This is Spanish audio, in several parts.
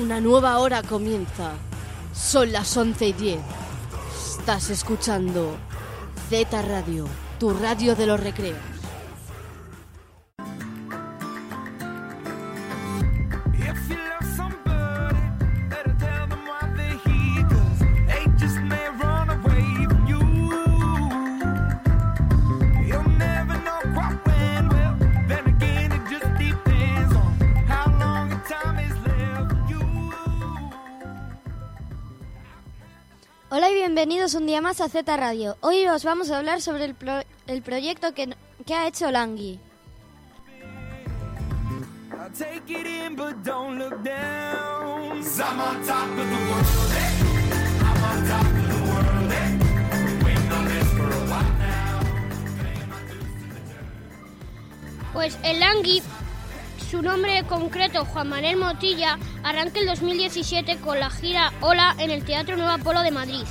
Una nueva hora comienza. Son las 11 y 10. Estás escuchando Z Radio, tu radio de los recreos. Hola y bienvenidos un día más a Z Radio. Hoy os vamos a hablar sobre el, pro- el proyecto que, que ha hecho Langui. Eh? Eh? Pues el Langui, su nombre concreto, Juan Manuel Motilla, arranca el 2017 con la gira Hola en el Teatro Nuevo Apolo de Madrid,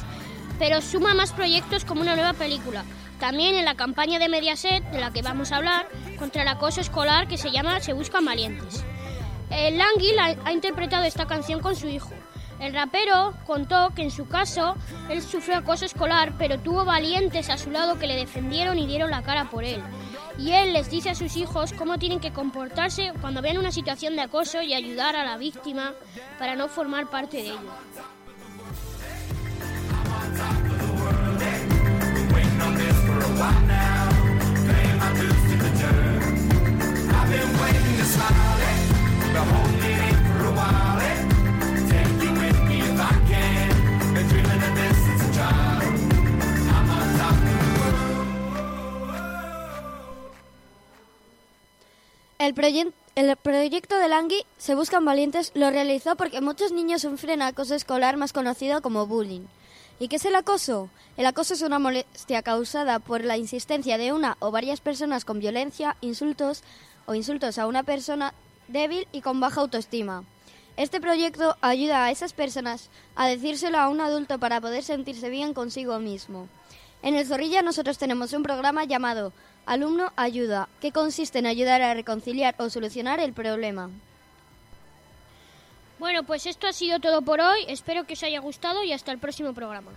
pero suma más proyectos como una nueva película. También en la campaña de Mediaset, de la que vamos a hablar, contra el acoso escolar que se llama Se Buscan Valientes. El la- ha interpretado esta canción con su hijo. El rapero contó que en su caso él sufrió acoso escolar, pero tuvo valientes a su lado que le defendieron y dieron la cara por él. Y él les dice a sus hijos cómo tienen que comportarse cuando vean una situación de acoso y ayudar a la víctima para no formar parte de ello. El, proye- el proyecto de Langui, Se Buscan Valientes, lo realizó porque muchos niños sufren acoso escolar más conocido como bullying. ¿Y qué es el acoso? El acoso es una molestia causada por la insistencia de una o varias personas con violencia, insultos o insultos a una persona débil y con baja autoestima. Este proyecto ayuda a esas personas a decírselo a un adulto para poder sentirse bien consigo mismo. En el Zorrilla nosotros tenemos un programa llamado Alumno Ayuda, que consiste en ayudar a reconciliar o solucionar el problema. Bueno, pues esto ha sido todo por hoy. Espero que os haya gustado y hasta el próximo programa.